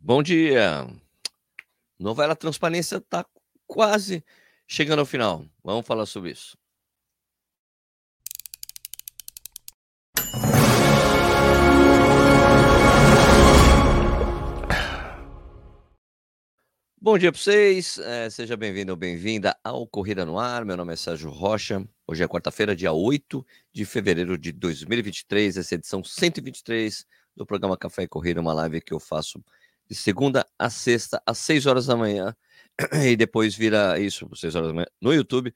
Bom dia. Novela Transparência está quase chegando ao final. Vamos falar sobre isso. Bom dia para vocês, é, seja bem-vindo ou bem-vinda ao Corrida no Ar. Meu nome é Sérgio Rocha. Hoje é quarta-feira, dia 8 de fevereiro de 2023, essa é edição 123 do programa Café e Corrida, uma live que eu faço de segunda a sexta, às 6 horas da manhã, e depois vira isso, 6 horas da manhã, no YouTube,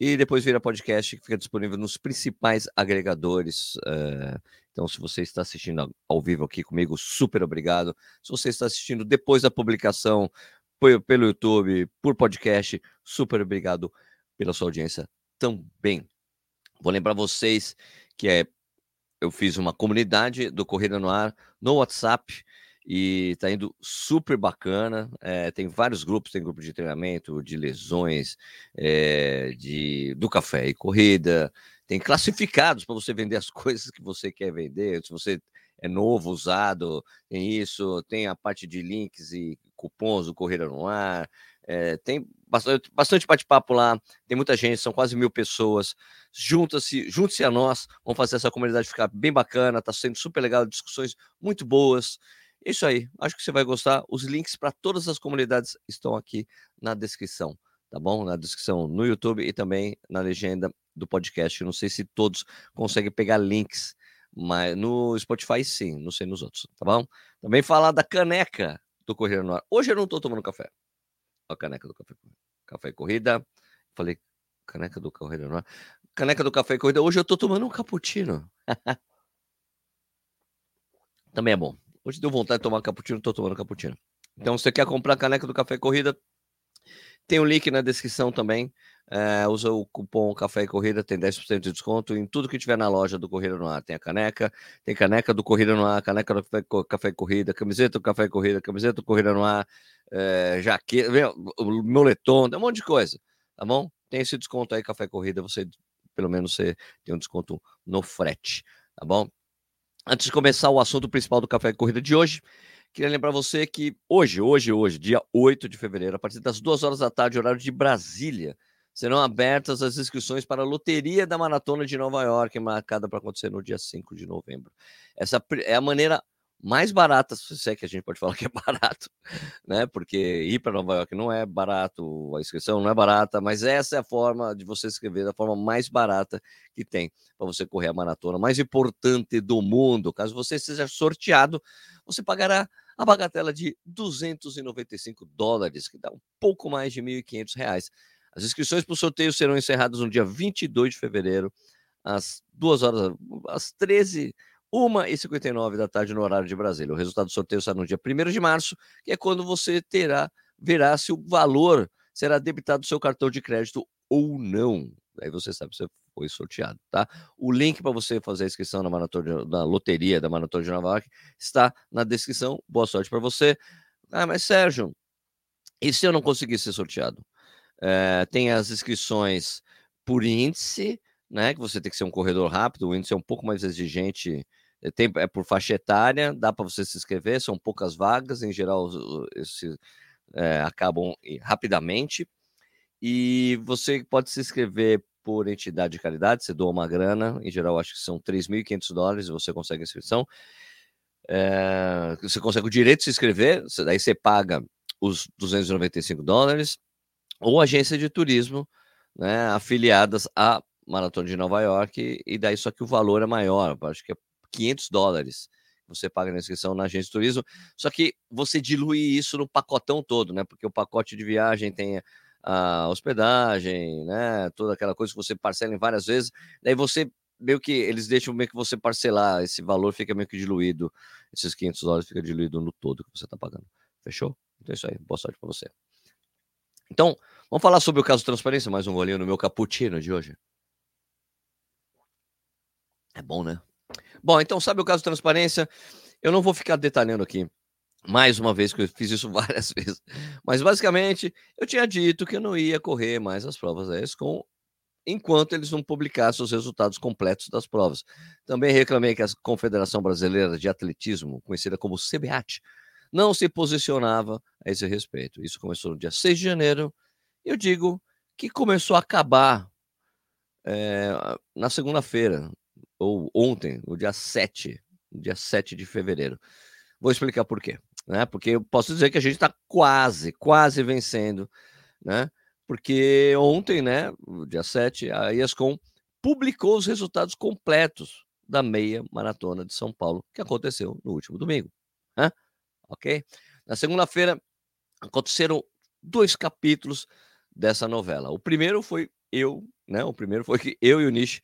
e depois vira podcast que fica disponível nos principais agregadores. Uh, então, se você está assistindo ao vivo aqui comigo, super obrigado. Se você está assistindo depois da publicação pelo YouTube, por podcast, super obrigado pela sua audiência também. Vou lembrar vocês que é, eu fiz uma comunidade do Corrida no Ar no WhatsApp e tá indo super bacana. É, tem vários grupos, tem grupo de treinamento, de lesões, é, de do café e corrida, tem classificados para você vender as coisas que você quer vender. Se você é novo, usado, tem isso, tem a parte de links e cupons do Corrida no Ar, é, tem bastante, bastante bate-papo lá, tem muita gente, são quase mil pessoas. Junta-se, junte-se a nós, vamos fazer essa comunidade ficar bem bacana, tá sendo super legal, discussões muito boas. Isso aí, acho que você vai gostar. Os links para todas as comunidades estão aqui na descrição, tá bom? Na descrição no YouTube e também na legenda do podcast. Não sei se todos conseguem pegar links, mas no Spotify sim, não sei nos outros, tá bom? Também falar da caneca do Corrida no Ar. Hoje eu não estou tomando café. A caneca do café, café e corrida. Falei, caneca do Corrida no Ar. Caneca do café e corrida. Hoje eu estou tomando um cappuccino. Também é bom. Hoje deu vontade de tomar cappuccino, tô tomando cappuccino. Então, se você quer comprar a caneca do Café Corrida, tem o um link na descrição também. É, usa o cupom Café e Corrida, tem 10% de desconto em tudo que tiver na loja do Corrida no Ar. Tem a caneca, tem caneca do Corrida no Ar, caneca do Café, Café e Corrida, camiseta do Café e Corrida, camiseta do Corrida no Ar, é, jaqueta, moletom, tem um monte de coisa, tá bom? Tem esse desconto aí, Café e Corrida, você, pelo menos, você tem um desconto no frete, tá bom? Antes de começar o assunto principal do Café Corrida de hoje, queria lembrar você que hoje, hoje, hoje, dia 8 de fevereiro, a partir das 2 horas da tarde, horário de Brasília, serão abertas as inscrições para a loteria da Maratona de Nova York, marcada para acontecer no dia 5 de novembro. Essa é a maneira mais barata, se é que a gente pode falar que é barato, né? Porque ir para Nova York não é barato, a inscrição não é barata, mas essa é a forma de você escrever da forma mais barata que tem para você correr a maratona mais importante do mundo. Caso você seja sorteado, você pagará a bagatela de 295 dólares, que dá um pouco mais de 1.500 reais. As inscrições para o sorteio serão encerradas no dia 22 de fevereiro, às 2 horas, às 13 1h59 da tarde no horário de Brasília. O resultado do sorteio será no dia 1 de março, que é quando você terá, verá se o valor será debitado do seu cartão de crédito ou não. Aí você sabe se foi sorteado, tá? O link para você fazer a inscrição na, maratona, na loteria da Maratona de Nova York está na descrição. Boa sorte para você. Ah, mas Sérgio, e se eu não conseguir ser sorteado? É, tem as inscrições por índice, né? Que você tem que ser um corredor rápido, o índice é um pouco mais exigente tem, é por faixa etária, dá para você se inscrever, são poucas vagas, em geral esses, é, acabam rapidamente. E você pode se inscrever por entidade de caridade, você doa uma grana, em geral acho que são 3.500 dólares, você consegue a inscrição. É, você consegue o direito de se inscrever, daí você paga os 295 dólares, ou agência de turismo, né, afiliadas à Maratona de Nova York, e daí só que o valor é maior, acho que é 500 dólares você paga na inscrição na agência de turismo, só que você dilui isso no pacotão todo, né? Porque o pacote de viagem tem a hospedagem, né? Toda aquela coisa que você parcela em várias vezes, daí você meio que eles deixam meio que você parcelar, esse valor fica meio que diluído, esses 500 dólares fica diluído no todo que você está pagando. Fechou? Então é isso aí, boa sorte para você. Então, vamos falar sobre o caso transparência, mais um golinho no meu cappuccino de hoje. É bom, né? Bom, então sabe o caso de transparência? Eu não vou ficar detalhando aqui mais uma vez, que eu fiz isso várias vezes. Mas basicamente, eu tinha dito que eu não ia correr mais as provas da ESCOM enquanto eles não publicassem os resultados completos das provas. Também reclamei que a Confederação Brasileira de Atletismo, conhecida como CBAT, não se posicionava a esse respeito. Isso começou no dia 6 de janeiro, eu digo que começou a acabar é, na segunda-feira, ou ontem, no dia 7, dia 7 de fevereiro. Vou explicar por quê. Né? Porque eu posso dizer que a gente está quase, quase vencendo, né? Porque ontem, né, dia 7, a ESCOM publicou os resultados completos da meia maratona de São Paulo, que aconteceu no último domingo. Né? Ok? Na segunda-feira aconteceram dois capítulos dessa novela. O primeiro foi eu, né? O primeiro foi que eu e o Nish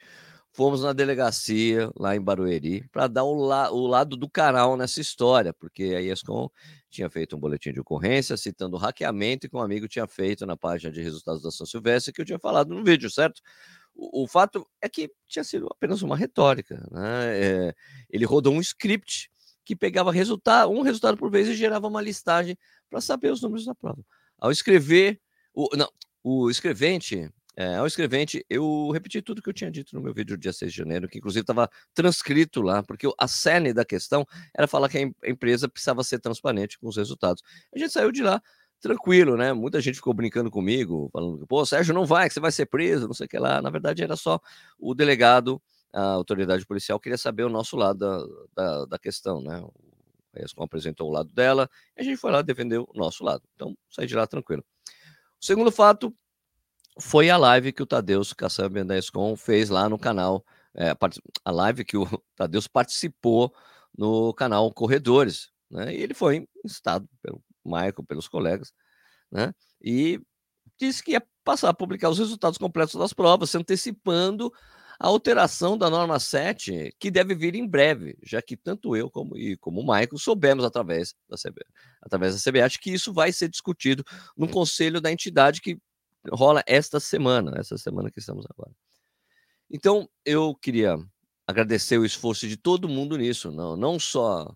fomos na delegacia lá em Barueri para dar o, la o, lado do canal nessa história, porque a ESCOM tinha feito um boletim de ocorrência citando o hackeamento que um amigo tinha feito na página de resultados da São Silvestre, que eu tinha falado no vídeo, certo? O, o fato é que tinha sido apenas uma retórica. Né? É, ele rodou um script que pegava resultado, um resultado por vez e gerava uma listagem para saber os números da prova. Ao escrever, o, não, o escrevente é, ao escrevente, eu repeti tudo que eu tinha dito no meu vídeo do dia 6 de janeiro, que inclusive estava transcrito lá, porque a cerne da questão era falar que a empresa precisava ser transparente com os resultados. A gente saiu de lá tranquilo, né? Muita gente ficou brincando comigo, falando que, pô, Sérgio, não vai, que você vai ser preso, não sei o que lá. Na verdade, era só o delegado, a autoridade policial, queria saber o nosso lado da, da, da questão, né? A ESCOM apresentou o lado dela, e a gente foi lá defender o nosso lado. Então, saí de lá tranquilo. O segundo fato foi a live que o Tadeus da ESCOM fez lá no canal, é, a live que o Tadeus participou no canal Corredores, né? E ele foi instado pelo Michael, pelos colegas, né? E disse que ia passar a publicar os resultados completos das provas, se antecipando a alteração da norma 7, que deve vir em breve, já que tanto eu como, e como o Michael soubemos através da CB, através da CBAT que isso vai ser discutido no conselho da entidade que rola esta semana, essa semana que estamos agora. Então, eu queria agradecer o esforço de todo mundo nisso, não, não só.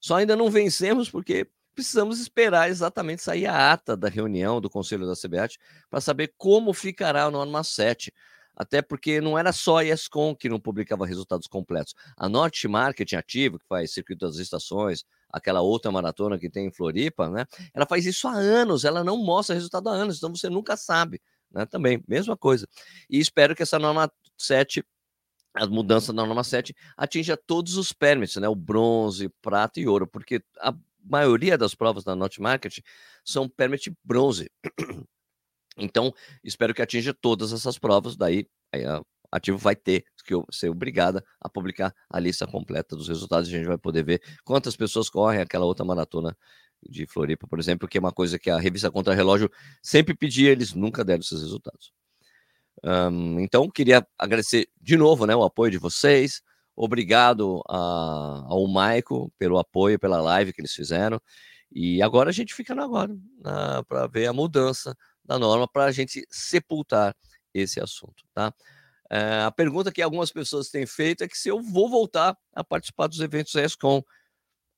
Só ainda não vencemos porque precisamos esperar exatamente sair a ata da reunião do Conselho da CBAT para saber como ficará a norma 7. Até porque não era só a ESCOM que não publicava resultados completos. A Norte Marketing Ativo, que faz circuito das estações, aquela outra maratona que tem em Floripa, né? Ela faz isso há anos, ela não mostra resultado há anos, então você nunca sabe, né? Também, mesma coisa. E espero que essa norma 7 a mudança da norma 7 atinja todos os permits, né? O bronze, prata e ouro, porque a maioria das provas da Not Market são permit bronze. Então, espero que atinja todas essas provas, daí a ativo vai ter que ser obrigada a publicar a lista completa dos resultados. A gente vai poder ver quantas pessoas correm aquela outra maratona de Floripa, por exemplo, que é uma coisa que a revista Contra Relógio sempre pedia, eles nunca deram esses resultados. Um, então, queria agradecer de novo né, o apoio de vocês. Obrigado a, ao Maico pelo apoio, pela live que eles fizeram. E agora a gente fica no agora para ver a mudança da norma para a gente sepultar esse assunto, tá? É, a pergunta que algumas pessoas têm feito é que se eu vou voltar a participar dos eventos ESCOM.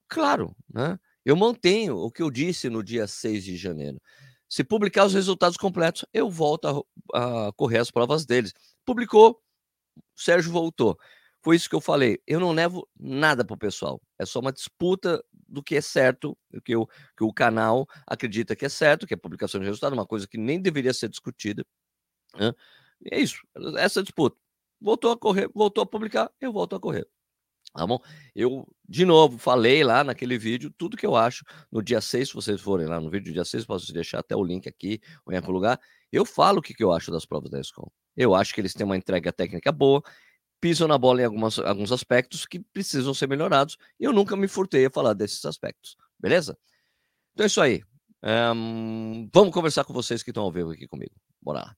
Claro, né? Eu mantenho o que eu disse no dia 6 de janeiro. Se publicar os resultados completos, eu volto a, a correr as provas deles. Publicou, Sérgio voltou. Foi isso que eu falei. Eu não levo nada para o pessoal. É só uma disputa do que é certo, do que, eu, que o canal acredita que é certo, que é publicação de resultado, uma coisa que nem deveria ser discutida. Né? E é isso, essa disputa. Voltou a correr, voltou a publicar, eu volto a correr. Tá bom? Eu, de novo, falei lá naquele vídeo tudo que eu acho no dia 6, se vocês forem lá no vídeo do dia 6, posso deixar até o link aqui ou em algum lugar. Eu falo o que, que eu acho das provas da ESCOM. Eu acho que eles têm uma entrega técnica boa, pisam na bola em algumas, alguns aspectos que precisam ser melhorados. E eu nunca me furtei a falar desses aspectos. Beleza? Então é isso aí. Um, vamos conversar com vocês que estão ao vivo aqui comigo. Bora lá.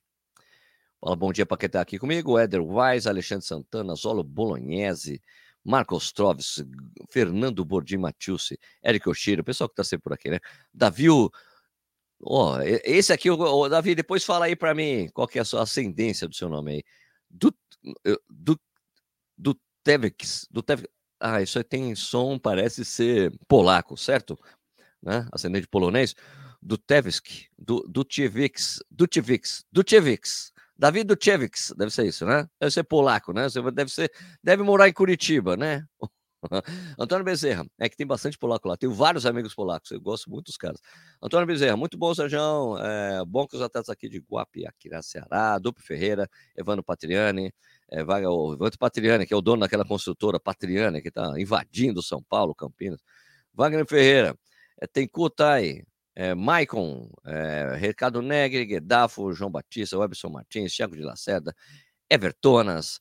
Fala bom dia para quem está aqui comigo. Éder Wise, Alexandre Santana, Zolo Bolognese, Marcos Troves, Fernando Bordim Matiusi, Eric Oshiro, o pessoal que está sempre por aqui, né? Davi, ó, oh, esse aqui, oh, Davi, depois fala aí para mim qual que é a sua ascendência do seu nome aí. Do, do, do Tevix, do Tevix. Ah, isso aí tem som, parece ser polaco, certo? Né? Ascendente polonês. Do Tevsk, do, do Tchevix, do Tchevix, do Tchevix. Davi Duchevix, deve ser isso, né? Deve ser polaco, né? Deve ser, deve morar em Curitiba, né? Antônio Bezerra, é que tem bastante polaco lá. Tenho vários amigos polacos, eu gosto muito dos caras. Antônio Bezerra, muito bom, Sérgio. É, bom que os atletas aqui de Guapiaquira, Ceará, Duplo Ferreira, Evandro Patriani, é, o Evandro Patriani, que é o dono daquela construtora Patriani, que está invadindo São Paulo, Campinas. Wagner Ferreira, é, tem Kutai, é, Maicon, é, Ricardo Negri, Guedafo, João Batista, Webson Martins, Thiago de Lacerda, Evertonas,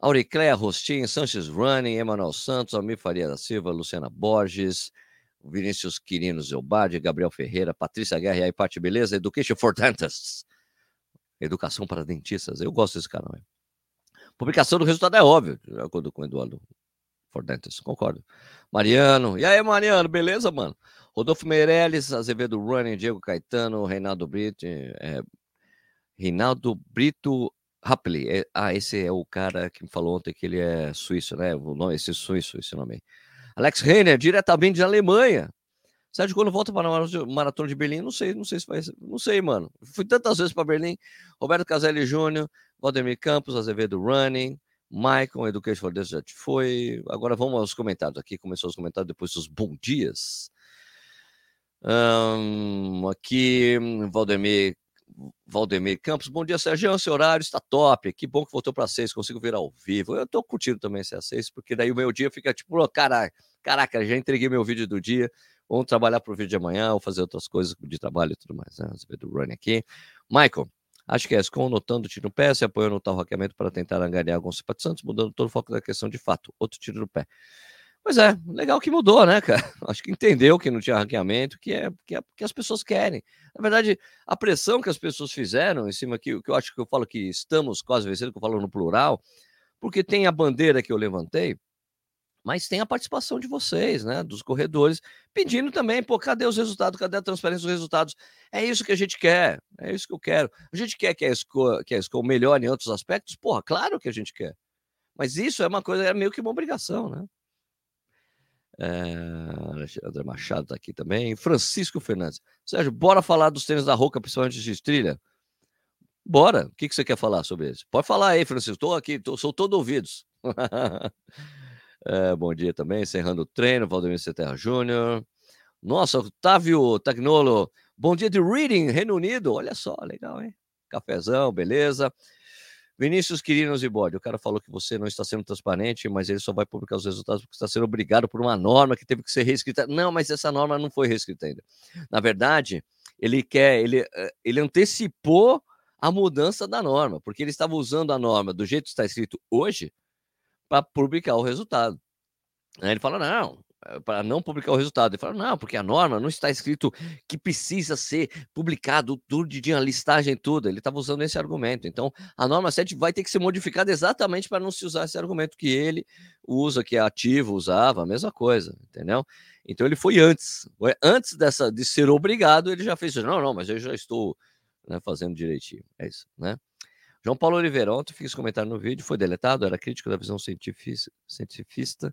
Auricléia Rostin, Sanches Running, Emanuel Santos, Almir Faria da Silva, Luciana Borges, Vinícius Quirino Zelbade, Gabriel Ferreira, Patrícia Guerra e aí, Beleza, Education for Dentists. Educação para dentistas. Eu gosto desse canal. Publicação do resultado é óbvio, de acordo com o Eduardo for Dentists. Concordo. Mariano. E aí, Mariano, beleza, mano? Rodolfo Meirelles, Azevedo Running, Diego Caetano, Reinaldo Brito, é, Reinaldo Brito Rapley. É, ah, esse é o cara que me falou ontem que ele é suíço, né? O nome, esse suíço, esse nome aí. Alex Reiner, diretamente da Alemanha. Sérgio, quando volta para a maratona de Berlim, não sei, não sei se vai Não sei, mano. Fui tantas vezes para Berlim. Roberto Caselli Júnior, Valdemir Campos, Azevedo Running, Michael, Education for This já foi. Agora vamos aos comentários aqui. Começou os comentários depois dos bom dias. Um, aqui, Valdemir Valdemir Campos, bom dia, Sérgio. Seu horário está top. Que bom que voltou para seis, consigo ver ao vivo. Eu estou curtindo também às seis, porque daí o meu dia fica tipo, oh, caraca, caraca, já entreguei meu vídeo do dia. Vamos trabalhar para o vídeo de amanhã, ou fazer outras coisas de trabalho e tudo mais. Né? Do running aqui. Michael, acho que é SCOM notando o tiro no pé, se apoiou no tal hackeamento para tentar angariar alguns simpatizantes, mudando todo o foco da questão de fato. Outro tiro no pé. Pois é, legal que mudou, né, cara? Acho que entendeu que não tinha hackeamento, que é que, é, que as pessoas querem. Na verdade, a pressão que as pessoas fizeram em cima o que eu acho que eu falo que estamos quase vencendo, que eu falo no plural, porque tem a bandeira que eu levantei, mas tem a participação de vocês, né, dos corredores, pedindo também, pô, cadê os resultados? Cadê a transparência dos resultados? É isso que a gente quer, é isso que eu quero. A gente quer que a escola, que a escola melhore em outros aspectos? Porra, claro que a gente quer. Mas isso é uma coisa, é meio que uma obrigação, né? É, André Machado está aqui também. Francisco Fernandes. Sérgio, bora falar dos tênis da Roca, principalmente de trilha? Bora. O que, que você quer falar sobre isso? Pode falar aí, Francisco. Estou aqui, tô, sou todo ouvidos. é, bom dia também. Encerrando o treino, Valdemir Terra Júnior. Nossa, Otávio Tagnolo. Bom dia de Reading, Reino Unido. Olha só, legal, hein? Cafezão, beleza. Vinícius Quirinos e Bode, o cara falou que você não está sendo transparente, mas ele só vai publicar os resultados porque está sendo obrigado por uma norma que teve que ser reescrita. Não, mas essa norma não foi reescrita ainda. Na verdade, ele quer, ele, eh, ele antecipou a mudança da norma, porque ele estava usando a norma do jeito que está escrito hoje para publicar o resultado. Aí ele fala: não, para não publicar o resultado. Ele fala, não, porque a norma não está escrito que precisa ser publicado tudo de a listagem tudo. Ele estava usando esse argumento. Então, a norma 7 vai ter que ser modificada exatamente para não se usar esse argumento que ele usa, que é ativo, usava, a mesma coisa, entendeu? Então ele foi antes. Antes dessa de ser obrigado, ele já fez. Não, não, mas eu já estou né, fazendo direitinho. É isso, né? João Paulo Oliveira, ontem fiz comentário no vídeo, foi deletado, era crítico da visão cientifista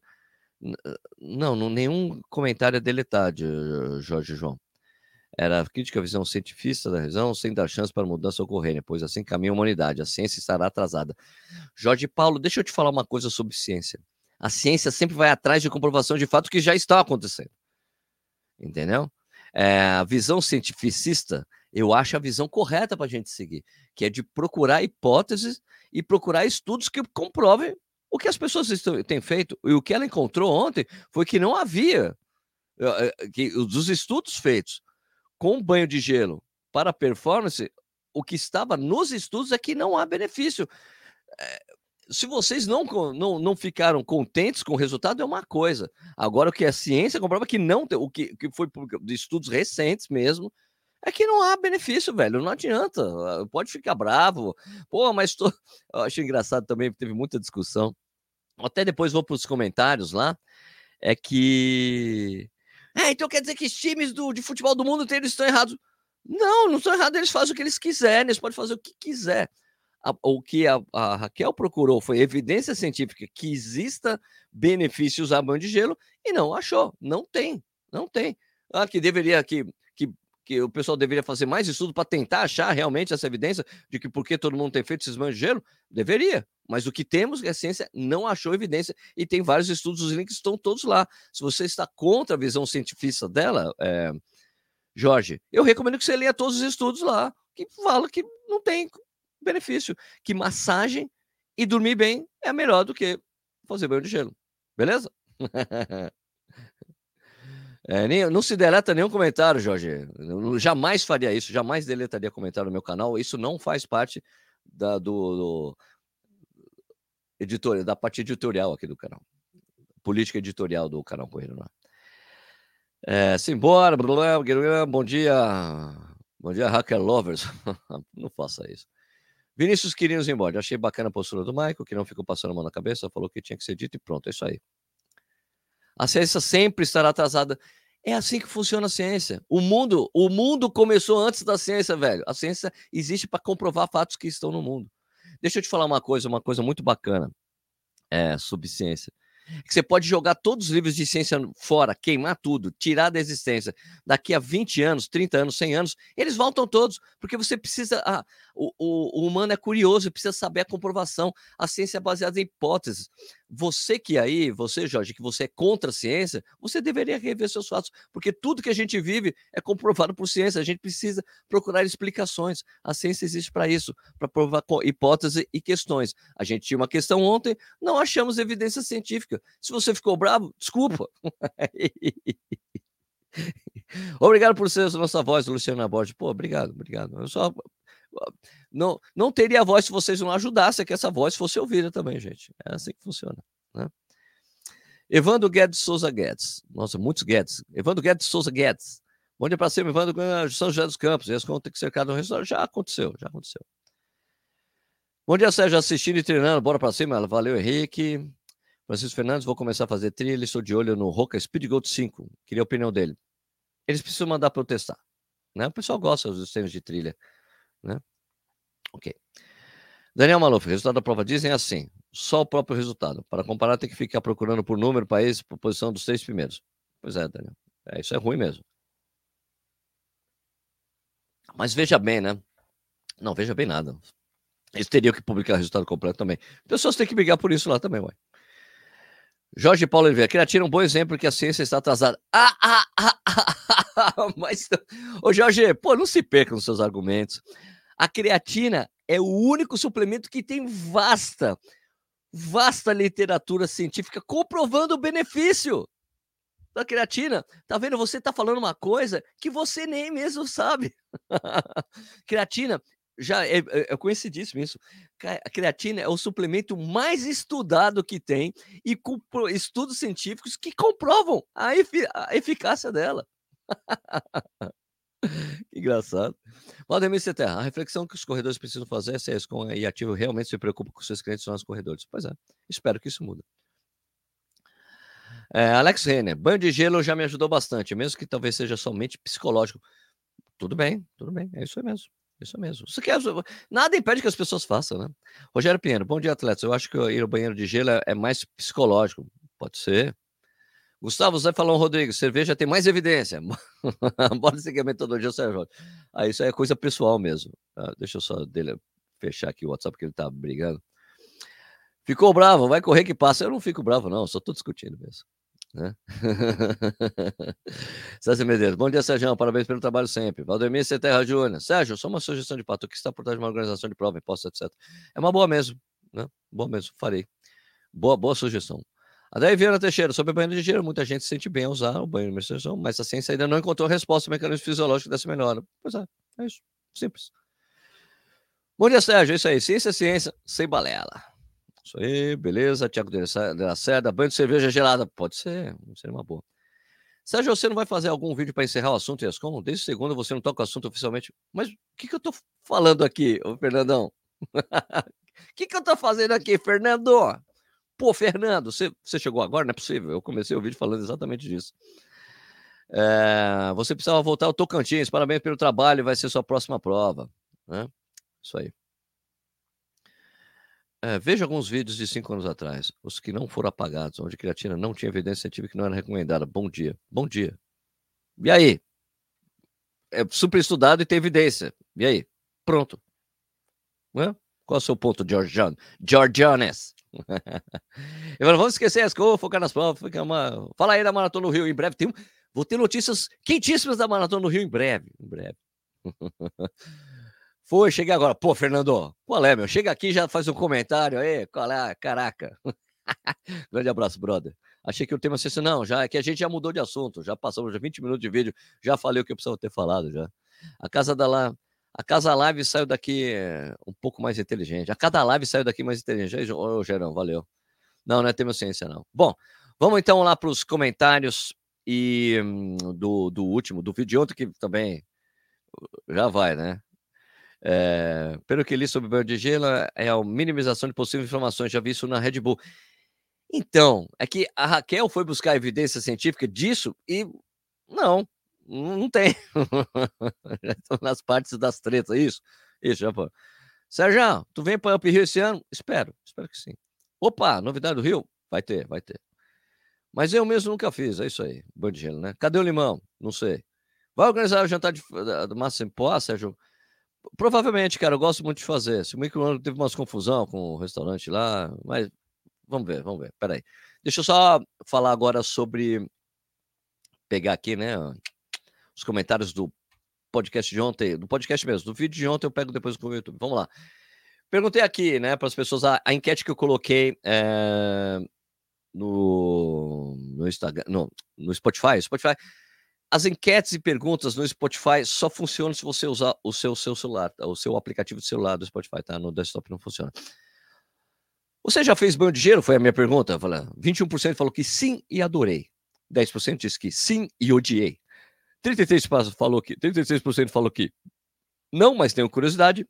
não, não, nenhum comentário é deletado, Jorge João. Era crítica à visão cientifista da razão, sem dar chance para mudança ocorrerem, pois assim caminha a humanidade, a ciência estará atrasada. Jorge Paulo, deixa eu te falar uma coisa sobre ciência. A ciência sempre vai atrás de comprovação de fato que já está acontecendo. Entendeu? É, a visão cientificista, eu acho a visão correta para a gente seguir, que é de procurar hipóteses e procurar estudos que comprovem o que as pessoas têm feito e o que ela encontrou ontem foi que não havia eh, eh, que dos estudos feitos com banho de gelo para performance, o que estava nos estudos é que não há benefício. Eh, se vocês não, não, não ficaram contentes com o resultado, é uma coisa. Agora, o que a ciência comprova que não tem, o que, que foi de estudos recentes mesmo, é que não há benefício, velho. Não adianta. Ah, pode ficar bravo. Pô, mas tô... eu acho engraçado também, teve muita discussão. Até depois vou para os comentários lá. É que. É, então quer dizer que os times do, de futebol do mundo inteiro estão errados. Não, não estão errados. Eles fazem o que eles quiserem. Eles podem fazer o que quiser. A, o que a, a, Raquel procurou foi evidência científica que exista benefícios a banho de gelo e não achou. Não tem. Não tem. Ah, que deveria que que que o pessoal deveria fazer mais estudo para tentar achar realmente essa evidência de que porque todo mundo tem feito banhos de gelo? Deveria. Mas o que temos é que a ciência não achou evidência e tem vários estudos, os links estão todos lá. Se você está contra a visão científica dela, é, Jorge, eu recomendo que você leia todos os estudos lá, que falam que não tem benefício, que massagem e dormir bem é melhor do que fazer banho de gelo. Beleza? É, nem, não se deleta nenhum comentário, Jorge. Eu jamais faria isso, jamais deletaria comentário no meu canal. Isso não faz parte da, do, do editor, da parte editorial aqui do canal. Política editorial do canal Correio no É, simbora, bom dia. Bom dia, Hacker Lovers. não faça isso. Vinícius Quirinos embora. Achei bacana a postura do Michael, que não ficou passando a mão na cabeça, falou que tinha que ser dito e pronto, é isso aí. A ciência sempre estará atrasada. É assim que funciona a ciência. O mundo, o mundo começou antes da ciência, velho. A ciência existe para comprovar fatos que estão no mundo. Deixa eu te falar uma coisa, uma coisa muito bacana é, sobre ciência que você pode jogar todos os livros de ciência fora, queimar tudo, tirar da existência. Daqui a 20 anos, 30 anos, 100 anos, eles voltam todos, porque você precisa. Ah, o, o, o, humano é curioso, precisa saber a comprovação. A ciência é baseada em hipóteses. Você que aí, você, Jorge, que você é contra a ciência, você deveria rever seus fatos, porque tudo que a gente vive é comprovado por ciência. A gente precisa procurar explicações. A ciência existe para isso, para provar hipóteses e questões. A gente tinha uma questão ontem, não achamos evidência científica. Se você ficou bravo, desculpa. obrigado por ser a nossa voz, Luciana Borges. Pô, obrigado, obrigado. Eu só não, não teria voz se vocês não ajudassem que essa voz fosse ouvida também, gente. É assim que funciona. Né? Evandro Guedes Souza Guedes. Nossa, muitos Guedes. Evandro Guedes Souza Guedes. Bom dia para cima, Evandro São José dos Campos. Esse conta tem que cada um restaurante. Já aconteceu, já aconteceu. Bom dia, Sérgio, assistindo e treinando. Bora para cima. Valeu, Henrique. Francisco Fernandes, vou começar a fazer trilha. Estou de olho no Roca Speed Gold 5. Queria a opinião dele. Eles precisam mandar para eu testar. Né? O pessoal gosta dos tênis de trilha. Né? Ok. Daniel Maluf, resultado da prova dizem assim: só o próprio resultado. Para comparar, tem que ficar procurando por número, país, por posição dos três primeiros. Pois é, Daniel. É, isso é ruim mesmo. Mas veja bem, né? Não, veja bem nada. Eles teriam que publicar o resultado completo também. Pessoas têm que brigar por isso lá também, ué. Jorge Paulo Oliveira, criatina é um bom exemplo que a ciência está atrasada. Ah, ah, ah, ah, ah, mas. Ô, Jorge, pô, não se perca nos seus argumentos. A creatina é o único suplemento que tem vasta, vasta literatura científica comprovando o benefício da creatina. Tá vendo? Você está falando uma coisa que você nem mesmo sabe. creatina já é, é, é conhecidíssimo isso. A creatina é o suplemento mais estudado que tem e com estudos científicos que comprovam a, a eficácia dela. que engraçado. Valdemir Terra, a reflexão que os corredores precisam fazer é se a ESCOM e ativo realmente se preocupa com seus clientes nos corredores. Pois é, espero que isso mude. É, Alex Renner, banho de gelo já me ajudou bastante, mesmo que talvez seja somente psicológico. Tudo bem, tudo bem, é isso mesmo. Isso mesmo. Isso quer, nada impede que as pessoas façam, né? Rogério Pinheiro, bom dia, atletas. Eu acho que ir ao banheiro de gelo é, é mais psicológico. Pode ser. Gustavo Zé falou, Rodrigo, cerveja tem mais evidência. Bora seguir a metodologia, Sérgio. Ah, isso aí é coisa pessoal mesmo. Ah, deixa eu só dele fechar aqui o WhatsApp, porque ele tá brigando. Ficou bravo, vai correr que passa. Eu não fico bravo, não, só tô discutindo mesmo. Né? César Medeiros, bom dia, Sérgio. Parabéns pelo trabalho sempre. Valdemir Terra Júnior. Sérgio, só uma sugestão de pato que está por trás de uma organização de prova, impostos, etc. É uma boa mesmo, né? Boa mesmo, farei. Boa, boa sugestão. Adair Viana Teixeira, sobre banho de gelo, muita gente se sente bem a usar o banho de menstruação, mas a ciência ainda não encontrou resposta ao mecanismo fisiológico dessa melhora. Pois é, é isso. Simples. Bom dia, Sérgio. É isso aí. Ciência, ciência, sem balela. Isso aí, beleza. Tiago de la Cerda, banho de cerveja gelada. Pode ser, seria uma boa. Sérgio, você não vai fazer algum vídeo para encerrar o assunto ESCOM? Desde segunda você não toca o assunto oficialmente. Mas o que, que eu tô falando aqui, ô Fernandão? O que, que eu tô fazendo aqui, Fernando? Pô, Fernando, você, você chegou agora? Não é possível. Eu comecei o vídeo falando exatamente disso. É, você precisava voltar ao Tocantins. Parabéns pelo trabalho, vai ser sua próxima prova. Né? Isso aí. É, veja alguns vídeos de cinco anos atrás, os que não foram apagados, onde creatina não tinha evidência científica que não era recomendada. Bom dia. Bom dia. E aí? é super estudado e tem evidência. E aí? Pronto. Qual é o seu ponto, Jones. Eu falo, vamos esquecer as coisas, focar nas provas. Uma... Fala aí da Maratona do Rio. Em breve tem vou ter notícias quentíssimas da Maratona do Rio em breve. Em breve. Foi, cheguei agora. Pô, Fernando, qual é, meu? Chega aqui já faz um comentário aí. Qual é? Caraca. Grande abraço, brother. Achei que o tema fosse não, já é que a gente já mudou de assunto, já passamos já 20 minutos de vídeo, já falei o que eu precisava ter falado já. A casa da lá, a casa live saiu daqui eh, um pouco mais inteligente. A cada live saiu daqui mais inteligente. Ô, oh, Gerão, valeu. Não, não é tema ciência não. Bom, vamos então lá para os comentários e hum, do, do último, do vídeo de ontem que também já vai, né? É, pelo que li sobre de gelo, é a minimização de possíveis inflamações. Já vi isso na Red Bull. Então, é que a Raquel foi buscar evidência científica disso e não, não tem. Nas partes das tretas, isso? Isso, já foi. Sérgio, tu vem para Up Rio esse ano? Espero, espero que sim. Opa, novidade do Rio? Vai ter, vai ter. Mas eu mesmo nunca fiz, é isso aí, banho de gelo, né? Cadê o limão? Não sei. Vai organizar o jantar de, de massa em pó, Sérgio? Provavelmente, cara, eu gosto muito de fazer. Se o micro teve umas confusão com o restaurante lá, mas vamos ver, vamos ver. Peraí. Deixa eu só falar agora sobre. Pegar aqui, né? Os comentários do podcast de ontem, do podcast mesmo, do vídeo de ontem eu pego depois o YouTube. Vamos lá. Perguntei aqui, né, para as pessoas, a, a, enquete que eu coloquei é, no, no Instagram, no, no Spotify. Spotify as enquetes e perguntas no Spotify só funcionam se você usar o seu, seu celular, tá? o seu aplicativo de celular do Spotify, tá? No desktop não funciona. Você já fez banho de gelo? Foi a minha pergunta. Falei, 21% falou que sim e adorei. 10% disse que sim e odiei. 33% falou que 36% falou que não, mas tenho curiosidade.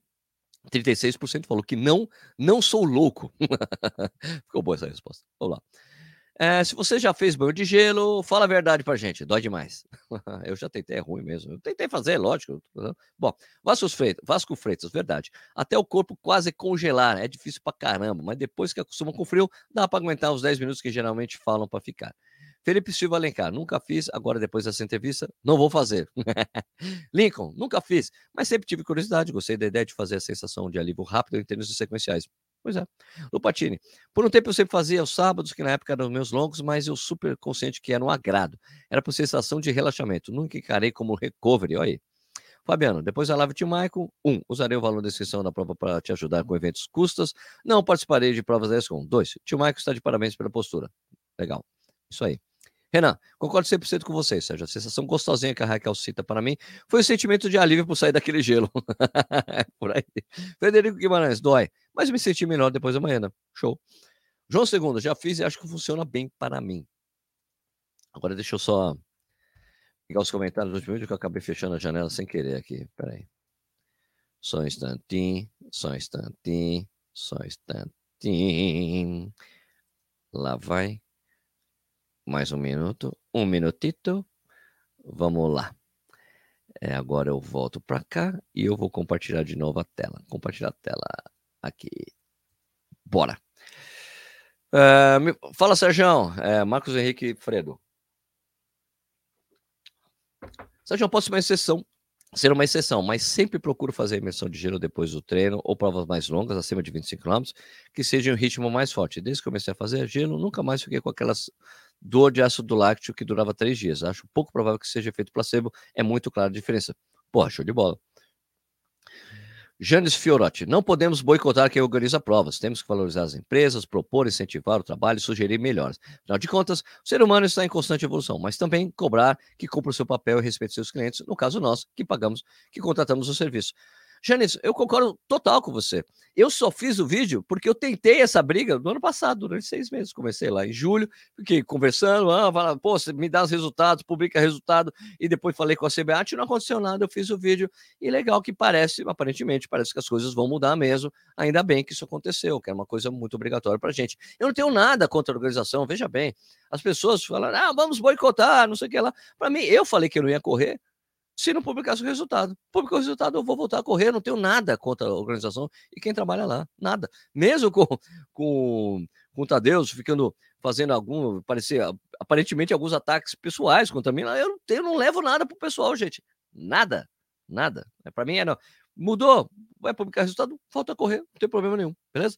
36% falou que não, não sou louco. Ficou boa essa resposta. Vamos lá. É, se você já fez banho de gelo, fala a verdade pra gente, dói demais. eu já tentei, é ruim mesmo. Eu tentei fazer, lógico. Bom, Vasco Freitas, Vasco Freitas, verdade. Até o corpo quase congelar, é difícil pra caramba, mas depois que acostuma com frio, dá pra aguentar os 10 minutos que geralmente falam para ficar. Felipe Silva Alencar, nunca fiz, agora depois dessa entrevista, não vou fazer. Lincoln, nunca fiz, mas sempre tive curiosidade, gostei da ideia de fazer a sensação de alívio rápido em termos sequenciais. Pois é. Lupatini. Por um tempo eu sempre fazia os sábados, que na época eram meus longos, mas eu super consciente que era um agrado. Era por sensação de relaxamento. Nunca encarei como recovery. Olha aí. Fabiano, depois da live de Michael, um, usarei o valor da inscrição da prova para te ajudar com eventos custas. Não participarei de provas da ESCOM. Dois, tio Michael está de parabéns pela postura. Legal. Isso aí. Renan, concordo 100% com vocês, Sérgio. A sensação gostosinha que a Raquel cita para mim foi o sentimento de alívio por sair daquele gelo. por aí. Frederico Guimarães, dói, mas me senti melhor depois da manhã. Show. João II, já fiz e acho que funciona bem para mim. Agora deixa eu só pegar os comentários do último vídeo que eu acabei fechando a janela sem querer aqui. Peraí. Só um instantinho, só um instantinho, só um instantinho. Lá vai. Mais um minuto, um minutito. Vamos lá. É, agora eu volto para cá e eu vou compartilhar de novo a tela. Compartilhar a tela aqui. Bora. É, fala, Sérgio. É, Marcos Henrique Fredo. Sérgio, posso uma exceção ser uma exceção, mas sempre procuro fazer imersão de gelo depois do treino ou provas mais longas, acima de 25 km, que sejam um ritmo mais forte. Desde que comecei a fazer gelo, nunca mais fiquei com aquelas dor de ácido lácteo que durava três dias. Acho pouco provável que seja efeito placebo, é muito clara a diferença. Porra, show de bola. Janes Fiorotti, não podemos boicotar quem organiza provas. Temos que valorizar as empresas, propor, incentivar o trabalho e sugerir melhores. Afinal de contas, o ser humano está em constante evolução, mas também cobrar que cumpra o seu papel e respeite seus clientes, no caso nós, que pagamos, que contratamos o serviço. Janice, eu concordo total com você. Eu só fiz o vídeo porque eu tentei essa briga no ano passado, durante seis meses. Comecei lá em julho, fiquei conversando, ah, pô, você me dá os resultados, publica resultado, e depois falei com a CBAT, não aconteceu nada, eu fiz o vídeo, e legal que parece, aparentemente, parece que as coisas vão mudar mesmo. Ainda bem que isso aconteceu, que é uma coisa muito obrigatória para gente. Eu não tenho nada contra a organização, veja bem. As pessoas falam, ah, vamos boicotar, não sei o que lá. Para mim, eu falei que eu não ia correr, se não publicasse o resultado. Publicou o resultado, eu vou voltar a correr, não tenho nada contra a organização e quem trabalha lá, nada. Mesmo com, com, com o Tadeu ficando, fazendo algum, parecer, aparentemente alguns ataques pessoais contra mim, eu, eu não levo nada pro pessoal, gente. Nada. Nada. É, Para mim é não. Mudou, vai publicar resultado, falta correr, não tem problema nenhum, beleza?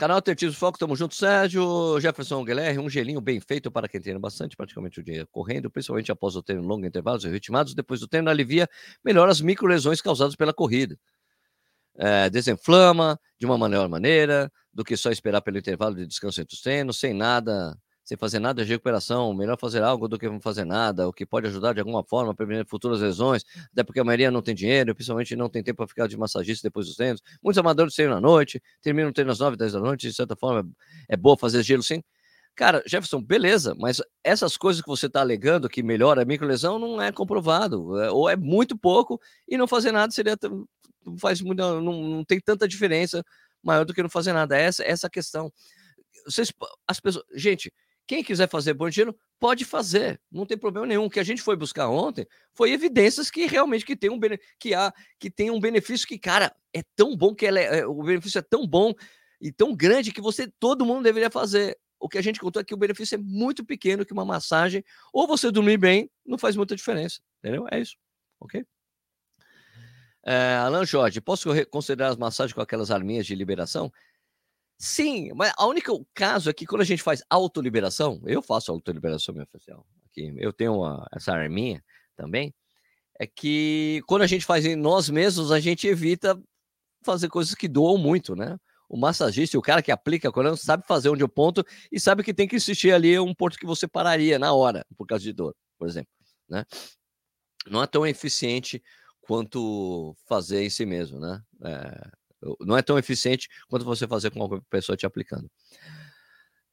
Canal Tertius Foco, tamo junto, Sérgio. Jefferson Guilherme, um gelinho bem feito para quem treina bastante, praticamente o dia correndo, principalmente após o treino longo, intervalos e ritmados. Depois do treino, alivia melhor as micro-lesões causadas pela corrida. É, desinflama de uma melhor maneira do que só esperar pelo intervalo de descanso entre os treinos, sem nada sem fazer nada de recuperação, melhor fazer algo do que não fazer nada, o que pode ajudar de alguma forma a prevenir futuras lesões, até porque a maioria não tem dinheiro, principalmente não tem tempo para ficar de massagista depois dos treinos. Muitos amadores treinam à noite, terminam o treino às 9, 10 da noite, de certa forma é boa fazer gelo sim. Cara, Jefferson, beleza, mas essas coisas que você está alegando que melhora a microlesão não é comprovado, é, ou é muito pouco, e não fazer nada seria faz muito, não, não tem tanta diferença maior do que não fazer nada. Essa essa a questão. Vocês, as pessoas, gente, quem quiser fazer bom dinheiro, pode fazer, não tem problema nenhum. O que a gente foi buscar ontem foi evidências que realmente que tem um, que há, que tem um benefício que, cara, é tão bom que ela é, é, o benefício é tão bom e tão grande que você, todo mundo deveria fazer. O que a gente contou é que o benefício é muito pequeno, que uma massagem, ou você dormir bem, não faz muita diferença. Entendeu? É isso. Ok? É, Alan Jorge, posso considerar as massagens com aquelas arminhas de liberação? Sim, mas a única caso é que quando a gente faz autoliberação, eu faço autoliberação meu oficial. Aqui, eu tenho uma, essa arminha também. É que quando a gente faz em nós mesmos, a gente evita fazer coisas que doam muito, né? O massagista, o cara que aplica a sabe fazer onde é o ponto e sabe que tem que existir ali um ponto que você pararia na hora, por causa de dor, por exemplo, né? Não é tão eficiente quanto fazer em si mesmo, né? É, não é tão eficiente quanto você fazer com uma pessoa te aplicando.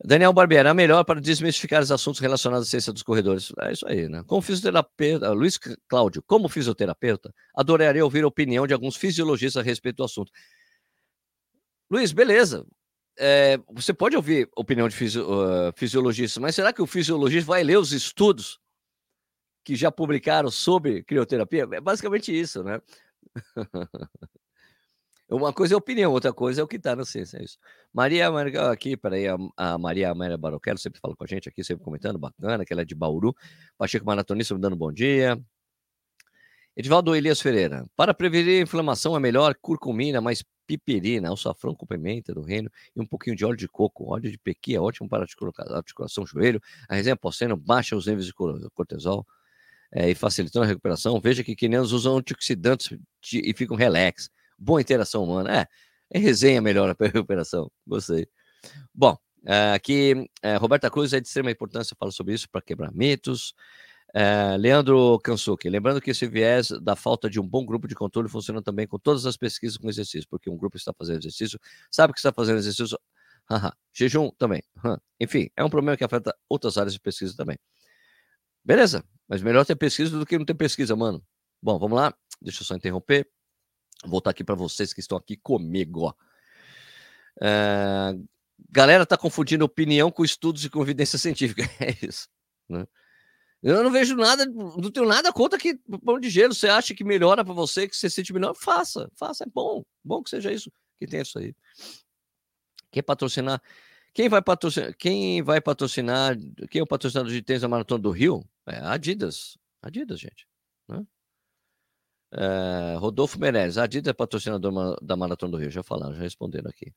Daniel Barbieri, a melhor para desmistificar os assuntos relacionados à ciência dos corredores. É isso aí, né? Como fisioterapeuta, Luiz Cláudio, como fisioterapeuta, adoraria ouvir a opinião de alguns fisiologistas a respeito do assunto. Luiz, beleza. É, você pode ouvir a opinião de fisio, uh, fisiologistas, mas será que o fisiologista vai ler os estudos que já publicaram sobre crioterapia? É basicamente isso, né? Uma coisa é opinião, outra coisa é o que está na ciência, é isso. Maria Amarga, aqui, peraí, a, Maria Amélia Baroquelo sempre fala com a gente aqui, sempre comentando, bacana, que ela é de Bauru. Pacheco Maratonista me dando bom dia. Edivaldo Elias Ferreira, para prevenir inflamação é melhor curcumina, mais piperina, açafrão com pimenta do reino e um pouquinho de óleo de coco. Óleo de pequi é ótimo para articulação joelho. A resenha pós-treino baixa os níveis de cortisol é, e facilitando a recuperação. Veja que quenianos usam antioxidantes de, e ficam relax boa interação humana. É, é resenha melhor a recuperação. Gostei. Bom, é, aqui, é, Roberta Cruz é de extrema importância, fala sobre isso para quebrar mitos. É, Leandro Kansuki, lembrando que esse viés da falta de um bom grupo de controle funciona também com todas as pesquisas com exercício, porque um grupo está fazendo exercício, sabe que está fazendo exercício, jejum também. Enfim, é um problema que afeta outras áreas de pesquisa também. Beleza, mas melhor ter pesquisa do que não ter pesquisa, mano. Bom, vamos lá, deixa eu só interromper. Voltar aqui para vocês que estão aqui comigo. É, galera tá confundindo opinião com estudos e convidência científica. É isso. Né? Eu não vejo nada, não tenho nada contra que pão de gelo. Você acha que melhora para você, que você sente melhor? Faça, faça, é bom. Bom que seja isso, que tenha isso aí. Quem patrocinar? Quem vai patrocinar? Quem vai patrocinar? Quem é o patrocinador de tênis da Maratona do Rio? É Adidas. Adidas, gente. Né? Uh, Rodolfo Meirelles, a Adidas é patrocinador da Maratona do Rio, já falaram, já responderam aqui.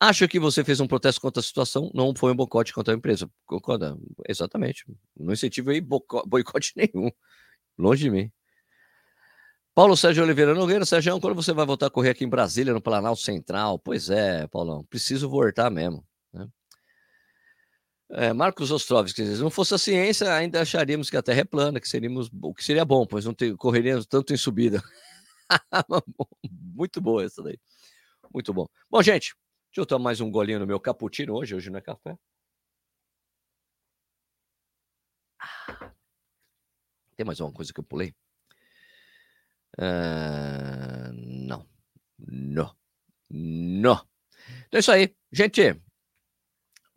Acho que você fez um protesto contra a situação, não foi um boicote contra a empresa. Concorda? Exatamente. Não incentivo aí boicote nenhum. Longe de mim. Paulo Sérgio Oliveira Nogueira, Sérgio, quando você vai voltar a correr aqui em Brasília, no Planalto Central? Pois é, Paulão, preciso voltar mesmo. É, Marcos Ostrovski, se não fosse a ciência, ainda acharíamos que a Terra é plana, que seríamos que seria bom, pois não ter, correríamos tanto em subida. Muito boa essa daí. Muito bom. Bom, gente, deixa eu tomar mais um golinho no meu cappuccino hoje, hoje não é café. Tem mais uma coisa que eu pulei? Uh, não. Não. Não. Então é isso aí. Gente,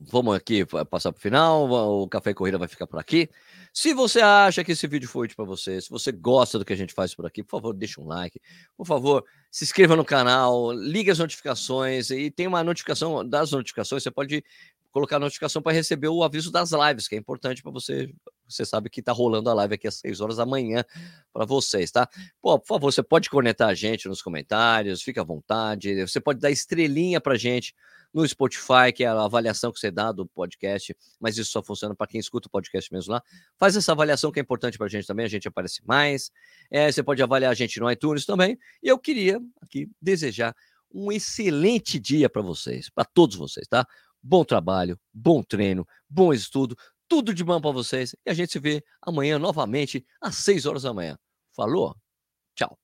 Vamos aqui passar para o final, o Café e Corrida vai ficar por aqui. Se você acha que esse vídeo foi útil para você, se você gosta do que a gente faz por aqui, por favor, deixa um like. Por favor, se inscreva no canal, ligue as notificações e tem uma notificação das notificações. Você pode colocar a notificação para receber o aviso das lives, que é importante para você você sabe que tá rolando a live aqui às 6 horas da manhã para vocês, tá? Pô, por favor, você pode conectar a gente nos comentários, fica à vontade. Você pode dar estrelinha pra gente no Spotify, que é a avaliação que você dá do podcast, mas isso só funciona para quem escuta o podcast mesmo lá. Faz essa avaliação que é importante para a gente também, a gente aparece mais. É, você pode avaliar a gente no iTunes também. E eu queria aqui desejar um excelente dia para vocês, para todos vocês, tá? Bom trabalho, bom treino, bom estudo, tudo de bom para vocês. E a gente se vê amanhã novamente às 6 horas da manhã. Falou? Tchau.